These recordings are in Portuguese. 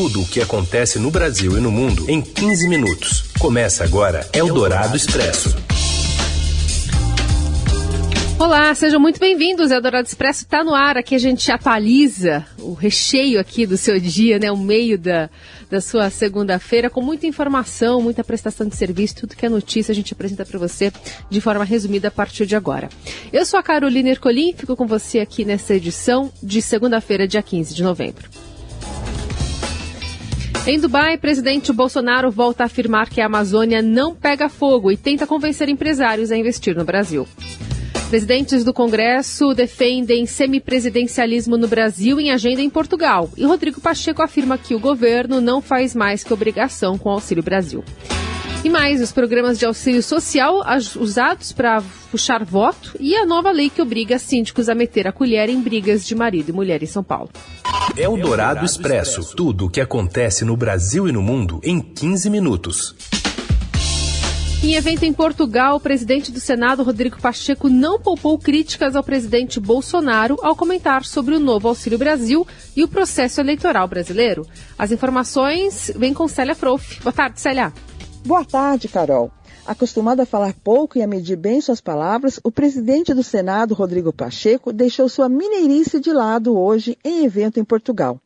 Tudo o que acontece no Brasil e no mundo em 15 minutos. Começa agora Eldorado Expresso. Olá, sejam muito bem-vindos. Eldorado Expresso está no ar. Aqui a gente atualiza o recheio aqui do seu dia, né? O meio da, da sua segunda-feira, com muita informação, muita prestação de serviço, tudo que é notícia a gente apresenta para você de forma resumida a partir de agora. Eu sou a Carolina Ercolim, fico com você aqui nessa edição de segunda-feira, dia 15 de novembro. Em Dubai, presidente Bolsonaro volta a afirmar que a Amazônia não pega fogo e tenta convencer empresários a investir no Brasil. Presidentes do Congresso defendem semipresidencialismo no Brasil em agenda em Portugal. E Rodrigo Pacheco afirma que o governo não faz mais que obrigação com o Auxílio Brasil. E mais, os programas de auxílio social usados para puxar voto e a nova lei que obriga síndicos a meter a colher em brigas de marido e mulher em São Paulo. É o Dourado Expresso. Tudo o que acontece no Brasil e no mundo em 15 minutos. Em evento em Portugal, o presidente do Senado, Rodrigo Pacheco, não poupou críticas ao presidente Bolsonaro ao comentar sobre o novo Auxílio Brasil e o processo eleitoral brasileiro. As informações vêm com Célia Frouf. Boa tarde, Célia. Boa tarde, Carol. Acostumado a falar pouco e a medir bem suas palavras, o presidente do Senado, Rodrigo Pacheco, deixou sua mineirice de lado hoje em evento em Portugal.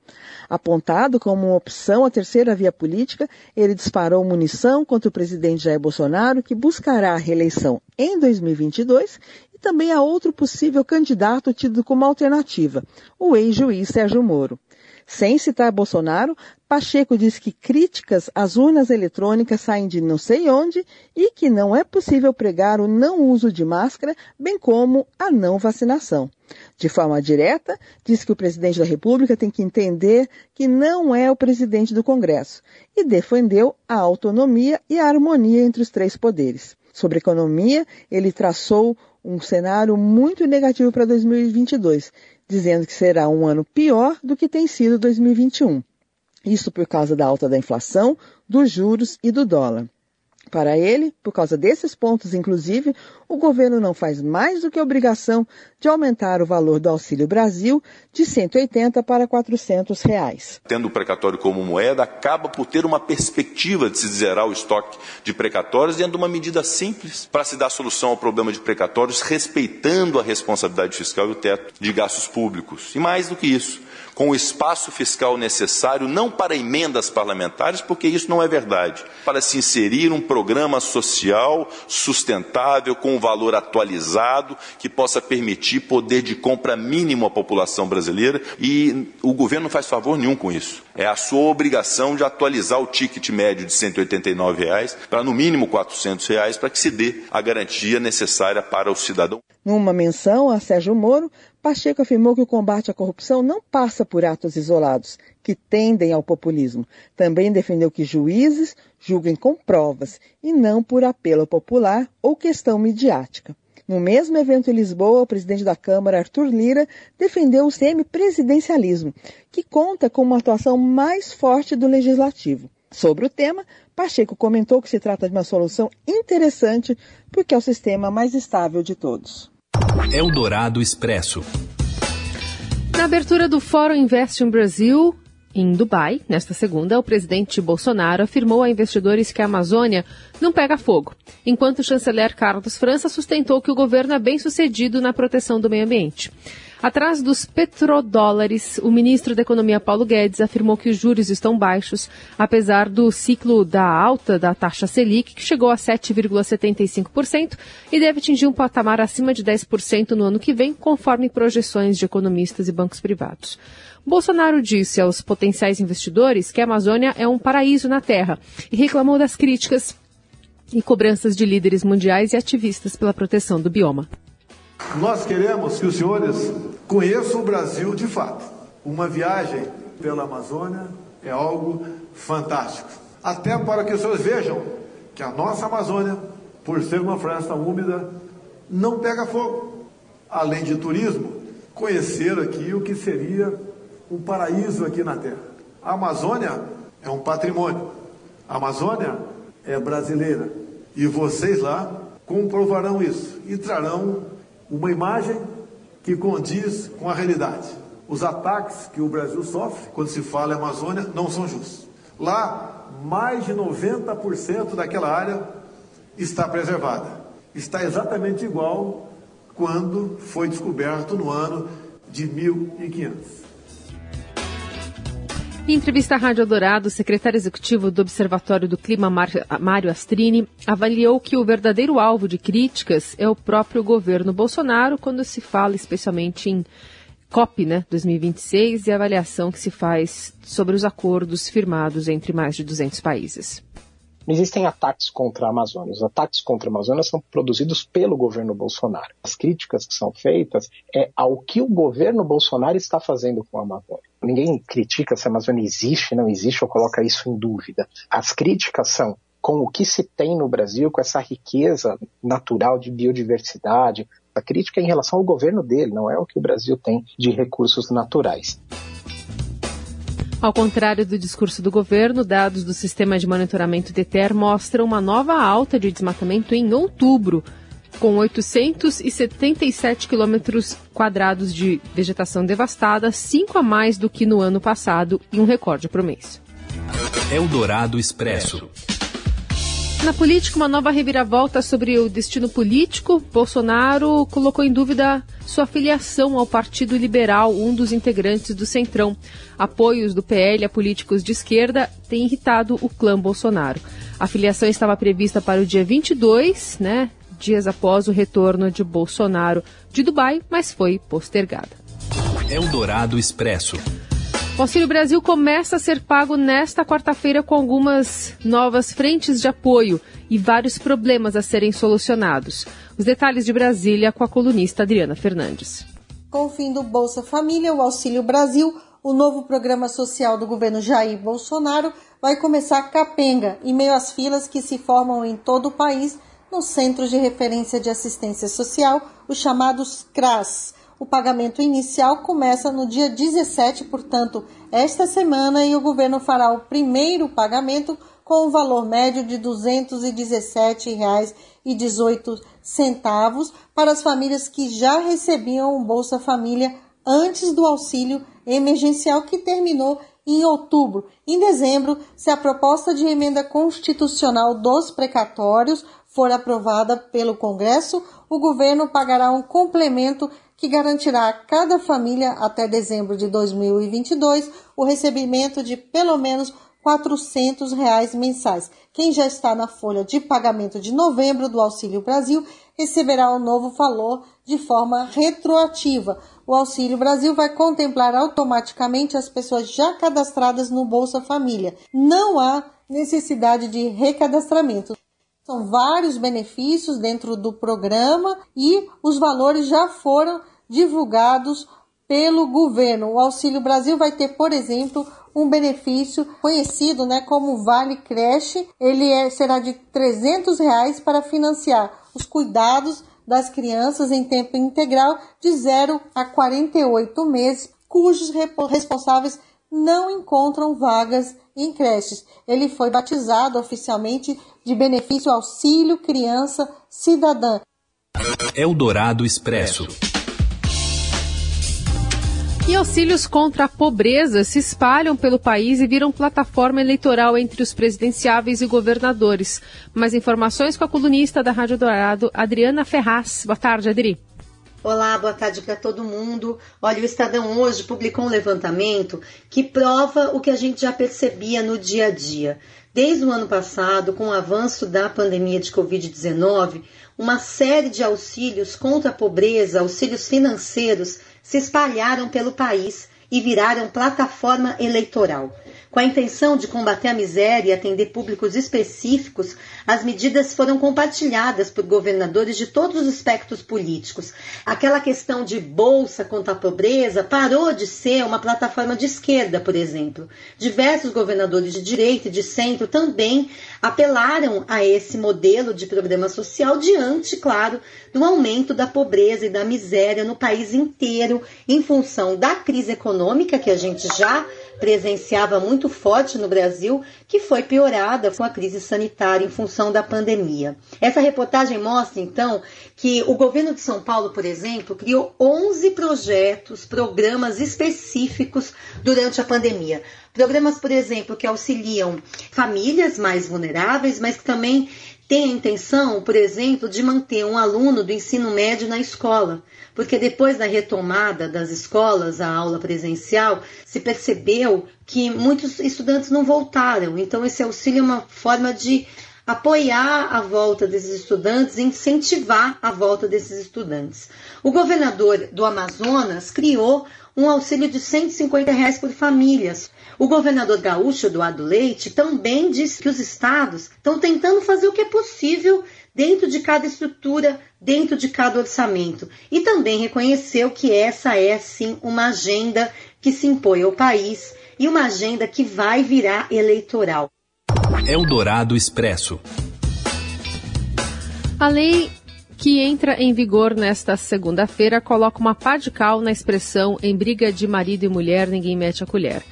Apontado como uma opção à terceira via política, ele disparou munição contra o presidente Jair Bolsonaro, que buscará a reeleição em 2022, e também a outro possível candidato tido como alternativa, o ex-juiz Sérgio Moro. Sem citar Bolsonaro, Pacheco diz que críticas às urnas eletrônicas saem de não sei onde e que não é possível pregar o não uso de máscara, bem como a não vacinação. De forma direta, diz que o presidente da República tem que entender que não é o presidente do Congresso e defendeu a autonomia e a harmonia entre os três poderes. Sobre economia, ele traçou um cenário muito negativo para 2022 dizendo que será um ano pior do que tem sido 2021. Isso por causa da alta da inflação, dos juros e do dólar. Para ele, por causa desses pontos, inclusive, o governo não faz mais do que obrigação de aumentar o valor do Auxílio Brasil de 180 para 400 reais. Tendo o precatório como moeda, acaba por ter uma perspectiva de se zerar o estoque de precatórios dentro de uma medida simples para se dar solução ao problema de precatórios, respeitando a responsabilidade fiscal e o teto de gastos públicos. E mais do que isso, com o espaço fiscal necessário, não para emendas parlamentares, porque isso não é verdade, para se inserir um programa social sustentável, com um valor atualizado, que possa permitir poder de compra mínimo à população brasileira, e o governo não faz favor nenhum com isso. É a sua obrigação de atualizar o ticket médio de 189 reais para no mínimo 400 reais para que se dê a garantia necessária para o cidadão. Numa menção a Sérgio Moro, Pacheco afirmou que o combate à corrupção não passa por atos isolados, que tendem ao populismo. Também defendeu que juízes julguem com provas e não por apelo popular ou questão midiática. No mesmo evento em Lisboa, o presidente da Câmara, Arthur Lira, defendeu o semipresidencialismo, que conta com uma atuação mais forte do legislativo. Sobre o tema, Pacheco comentou que se trata de uma solução interessante porque é o sistema mais estável de todos. Eldorado Expresso. Na abertura do Fórum Invest in Brasil, em Dubai, nesta segunda, o presidente Bolsonaro afirmou a investidores que a Amazônia não pega fogo, enquanto o chanceler Carlos França sustentou que o governo é bem sucedido na proteção do meio ambiente. Atrás dos petrodólares, o ministro da Economia Paulo Guedes afirmou que os juros estão baixos, apesar do ciclo da alta da taxa Selic, que chegou a 7,75% e deve atingir um patamar acima de 10% no ano que vem, conforme projeções de economistas e bancos privados. Bolsonaro disse aos potenciais investidores que a Amazônia é um paraíso na Terra e reclamou das críticas e cobranças de líderes mundiais e ativistas pela proteção do bioma. Nós queremos que os senhores conheçam o Brasil de fato. Uma viagem pela Amazônia é algo fantástico. Até para que os senhores vejam que a nossa Amazônia, por ser uma floresta úmida, não pega fogo. Além de turismo, conhecer aqui o que seria um paraíso aqui na Terra. A Amazônia é um patrimônio. A Amazônia é brasileira. E vocês lá comprovarão isso e trarão uma imagem que condiz com a realidade. os ataques que o Brasil sofre quando se fala em Amazônia não são justos. Lá, mais de 90% daquela área está preservada. Está exatamente igual quando foi descoberto no ano de 1500. Em entrevista à Rádio Dourado, o secretário executivo do Observatório do Clima, Mário Astrini, avaliou que o verdadeiro alvo de críticas é o próprio governo Bolsonaro, quando se fala especialmente em COP né, 2026 e a avaliação que se faz sobre os acordos firmados entre mais de 200 países. Não existem ataques contra a Amazônia. Os ataques contra a Amazônia são produzidos pelo governo Bolsonaro. As críticas que são feitas é ao que o governo Bolsonaro está fazendo com a Amazônia. Ninguém critica se a Amazônia existe, não existe, ou coloca isso em dúvida. As críticas são com o que se tem no Brasil, com essa riqueza natural de biodiversidade. A crítica é em relação ao governo dele, não é o que o Brasil tem de recursos naturais. Ao contrário do discurso do governo, dados do sistema de monitoramento DETER mostram uma nova alta de desmatamento em outubro, com 877 quilômetros quadrados de vegetação devastada, cinco a mais do que no ano passado e um recorde para o mês. Eldorado Expresso. Na política, uma nova reviravolta sobre o destino político. Bolsonaro colocou em dúvida sua filiação ao Partido Liberal, um dos integrantes do Centrão. Apoios do PL a políticos de esquerda têm irritado o clã Bolsonaro. A filiação estava prevista para o dia 22, né, dias após o retorno de Bolsonaro de Dubai, mas foi postergada. Eldorado Expresso. O Auxílio Brasil começa a ser pago nesta quarta-feira com algumas novas frentes de apoio e vários problemas a serem solucionados. Os detalhes de Brasília com a colunista Adriana Fernandes. Com o fim do Bolsa Família, o Auxílio Brasil, o novo programa social do governo Jair Bolsonaro, vai começar capenga em meio às filas que se formam em todo o país nos Centros de Referência de Assistência Social, os chamados CRAS o pagamento inicial começa no dia 17, portanto, esta semana, e o governo fará o primeiro pagamento com o um valor médio de R$ 217,18 para as famílias que já recebiam o Bolsa Família antes do auxílio emergencial que terminou em outubro. Em dezembro, se a proposta de emenda constitucional dos precatórios for aprovada pelo Congresso, o governo pagará um complemento que garantirá a cada família até dezembro de 2022 o recebimento de pelo menos 400 reais mensais. Quem já está na folha de pagamento de novembro do Auxílio Brasil receberá o um novo valor de forma retroativa. O Auxílio Brasil vai contemplar automaticamente as pessoas já cadastradas no Bolsa Família. Não há necessidade de recadastramento. São vários benefícios dentro do programa e os valores já foram divulgados pelo governo. O Auxílio Brasil vai ter, por exemplo, um benefício conhecido né, como Vale Creche. Ele é, será de 300 reais para financiar os cuidados das crianças em tempo integral de 0 a 48 meses, cujos responsáveis não encontram vagas em creches. Ele foi batizado oficialmente de benefício Auxílio Criança Cidadã. Eldorado Expresso. E auxílios contra a pobreza se espalham pelo país e viram plataforma eleitoral entre os presidenciáveis e governadores. Mais informações com a colunista da Rádio Dourado, Adriana Ferraz. Boa tarde, Adri. Olá, boa tarde para todo mundo. Olha, o Estadão hoje publicou um levantamento que prova o que a gente já percebia no dia a dia. Desde o ano passado, com o avanço da pandemia de Covid-19, uma série de auxílios contra a pobreza, auxílios financeiros, se espalharam pelo país e viraram plataforma eleitoral. Com a intenção de combater a miséria e atender públicos específicos, as medidas foram compartilhadas por governadores de todos os espectros políticos. Aquela questão de bolsa contra a pobreza parou de ser uma plataforma de esquerda, por exemplo. Diversos governadores de direita e de centro também apelaram a esse modelo de programa social diante, claro, do aumento da pobreza e da miséria no país inteiro em função da crise econômica que a gente já presenciava muito forte no Brasil, que foi piorada com a crise sanitária em função da pandemia. Essa reportagem mostra, então, que o governo de São Paulo, por exemplo, criou 11 projetos, programas específicos durante a pandemia. Programas, por exemplo, que auxiliam famílias mais vulneráveis, mas que também tem a intenção, por exemplo, de manter um aluno do ensino médio na escola, porque depois da retomada das escolas, a aula presencial, se percebeu que muitos estudantes não voltaram. Então, esse auxílio é uma forma de apoiar a volta desses estudantes, incentivar a volta desses estudantes. O governador do Amazonas criou um auxílio de 150 reais por famílias. O governador gaúcho, Eduardo Leite, também disse que os estados estão tentando fazer o que é possível dentro de cada estrutura, dentro de cada orçamento. E também reconheceu que essa é, sim, uma agenda que se impõe ao país e uma agenda que vai virar eleitoral. Eldorado Expresso. A lei que entra em vigor nesta segunda-feira coloca uma pá de cal na expressão em briga de marido e mulher ninguém mete a colher.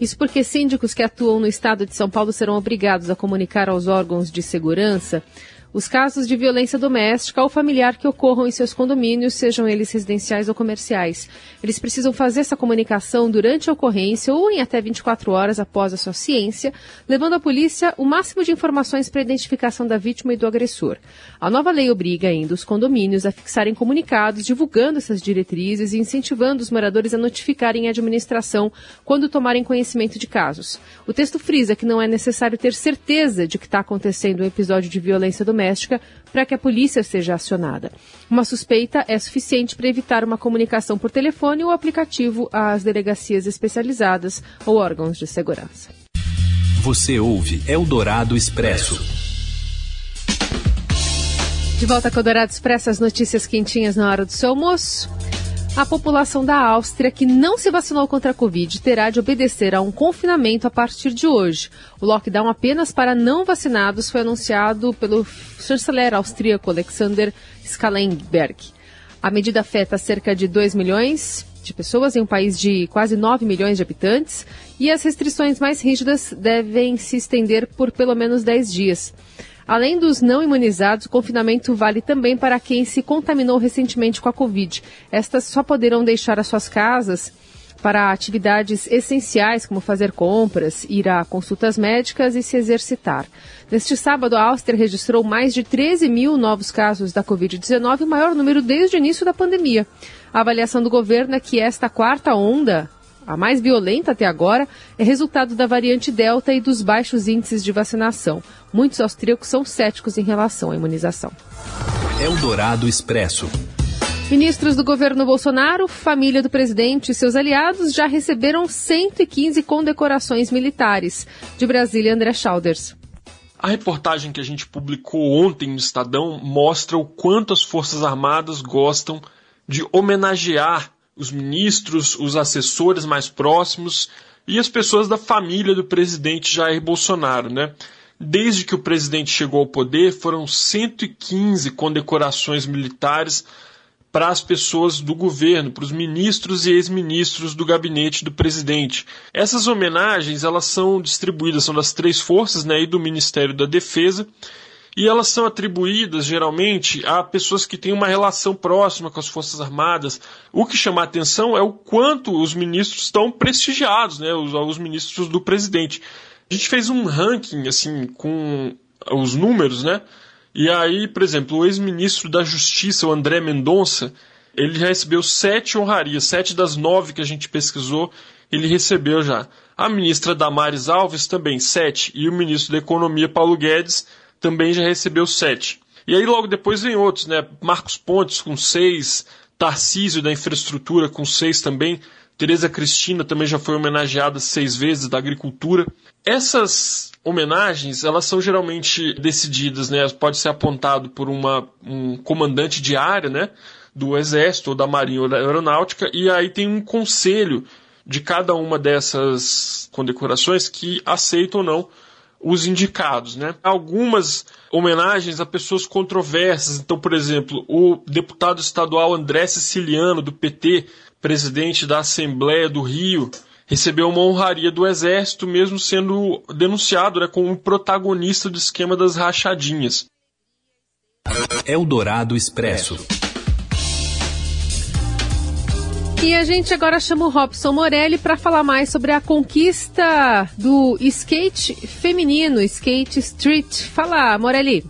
Isso porque síndicos que atuam no estado de São Paulo serão obrigados a comunicar aos órgãos de segurança os casos de violência doméstica ou familiar que ocorram em seus condomínios, sejam eles residenciais ou comerciais. Eles precisam fazer essa comunicação durante a ocorrência ou em até 24 horas após a sua ciência, levando à polícia o máximo de informações para a identificação da vítima e do agressor. A nova lei obriga ainda os condomínios a fixarem comunicados divulgando essas diretrizes e incentivando os moradores a notificarem a administração quando tomarem conhecimento de casos. O texto frisa que não é necessário ter certeza de que está acontecendo um episódio de violência doméstica doméstica para que a polícia seja acionada. Uma suspeita é suficiente para evitar uma comunicação por telefone ou aplicativo às delegacias especializadas ou órgãos de segurança. Você ouve Eldorado Expresso. De volta com o Eldorado Expresso, as notícias quentinhas na hora do seu almoço. A população da Áustria que não se vacinou contra a Covid terá de obedecer a um confinamento a partir de hoje. O lockdown apenas para não vacinados foi anunciado pelo chanceler austríaco Alexander Schallenberg. A medida afeta cerca de 2 milhões de pessoas em um país de quase 9 milhões de habitantes e as restrições mais rígidas devem se estender por pelo menos 10 dias. Além dos não imunizados, o confinamento vale também para quem se contaminou recentemente com a Covid. Estas só poderão deixar as suas casas para atividades essenciais, como fazer compras, ir a consultas médicas e se exercitar. Neste sábado, a Áustria registrou mais de 13 mil novos casos da Covid-19, o maior número desde o início da pandemia. A avaliação do governo é que esta quarta onda a mais violenta até agora, é resultado da variante Delta e dos baixos índices de vacinação. Muitos austríacos são céticos em relação à imunização. Eldorado Expresso. Ministros do governo Bolsonaro, família do presidente e seus aliados já receberam 115 condecorações militares. De Brasília, André Schauders. A reportagem que a gente publicou ontem no Estadão mostra o quanto as Forças Armadas gostam de homenagear os ministros, os assessores mais próximos e as pessoas da família do presidente Jair Bolsonaro, né? Desde que o presidente chegou ao poder, foram 115 condecorações militares para as pessoas do governo, para os ministros e ex-ministros do gabinete do presidente. Essas homenagens elas são distribuídas, são das três forças né, e do Ministério da Defesa, e elas são atribuídas geralmente a pessoas que têm uma relação próxima com as Forças Armadas. O que chama a atenção é o quanto os ministros estão prestigiados, né, os, os ministros do presidente. A gente fez um ranking assim com os números, né? E aí, por exemplo, o ex-ministro da Justiça, o André Mendonça, ele já recebeu sete honrarias, sete das nove que a gente pesquisou, ele recebeu já. A ministra Damares Alves também, sete. E o ministro da Economia, Paulo Guedes, também já recebeu sete. E aí logo depois vem outros, né? Marcos Pontes com seis, Tarcísio da Infraestrutura com seis também, Tereza Cristina também já foi homenageada seis vezes da Agricultura. Essas homenagens, elas são geralmente decididas, né? Pode ser apontado por uma, um comandante de área, né? Do Exército ou da Marinha ou da Aeronáutica, e aí tem um conselho de cada uma dessas condecorações que aceita ou não os indicados, né? Algumas homenagens a pessoas controversas. Então, por exemplo, o deputado estadual André Siciliano, do PT, presidente da Assembleia do Rio, recebeu uma honraria do Exército, mesmo sendo denunciado né, como protagonista do esquema das rachadinhas. Eldorado Expresso. E a gente agora chama o Robson Morelli para falar mais sobre a conquista do skate feminino, skate street. Fala, Morelli.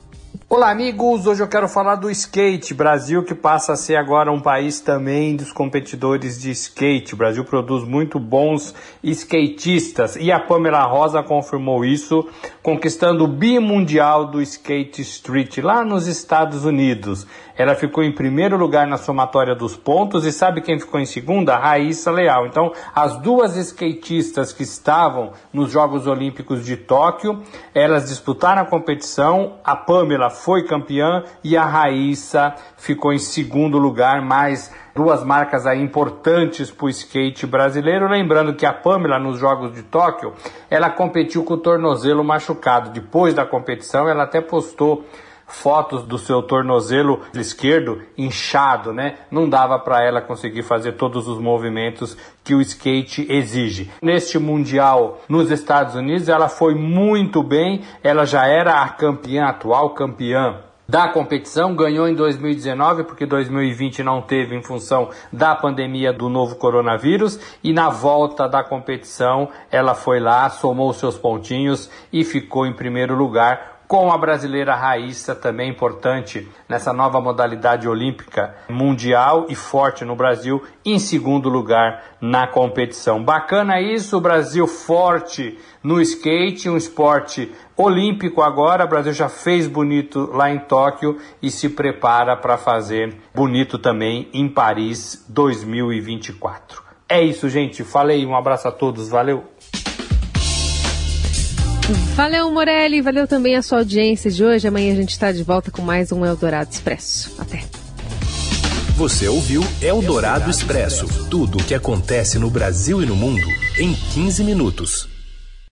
Olá, amigos! Hoje eu quero falar do skate. Brasil que passa a ser agora um país também dos competidores de skate. O Brasil produz muito bons skatistas e a Pamela Rosa confirmou isso, conquistando o bimundial do skate street lá nos Estados Unidos. Ela ficou em primeiro lugar na somatória dos pontos e sabe quem ficou em segunda? Raíssa Leal. Então, as duas skatistas que estavam nos Jogos Olímpicos de Tóquio, elas disputaram a competição. A Pamela foi campeã e a Raíssa ficou em segundo lugar, mais duas marcas aí importantes para o skate brasileiro. Lembrando que a Pamela, nos Jogos de Tóquio, ela competiu com o tornozelo machucado. Depois da competição, ela até postou fotos do seu tornozelo esquerdo inchado, né? Não dava para ela conseguir fazer todos os movimentos que o skate exige. Neste mundial nos Estados Unidos, ela foi muito bem, ela já era a campeã atual campeã da competição, ganhou em 2019, porque 2020 não teve em função da pandemia do novo coronavírus, e na volta da competição ela foi lá, somou seus pontinhos e ficou em primeiro lugar com a brasileira Raíssa, também importante nessa nova modalidade olímpica mundial e forte no Brasil, em segundo lugar na competição. Bacana isso, Brasil forte no skate, um esporte olímpico agora. O Brasil já fez bonito lá em Tóquio e se prepara para fazer bonito também em Paris 2024. É isso, gente. Falei, um abraço a todos, valeu! Valeu, Morelli. Valeu também a sua audiência de hoje. Amanhã a gente está de volta com mais um Eldorado Expresso. Até. Você ouviu Eldorado Expresso tudo o que acontece no Brasil e no mundo em 15 minutos.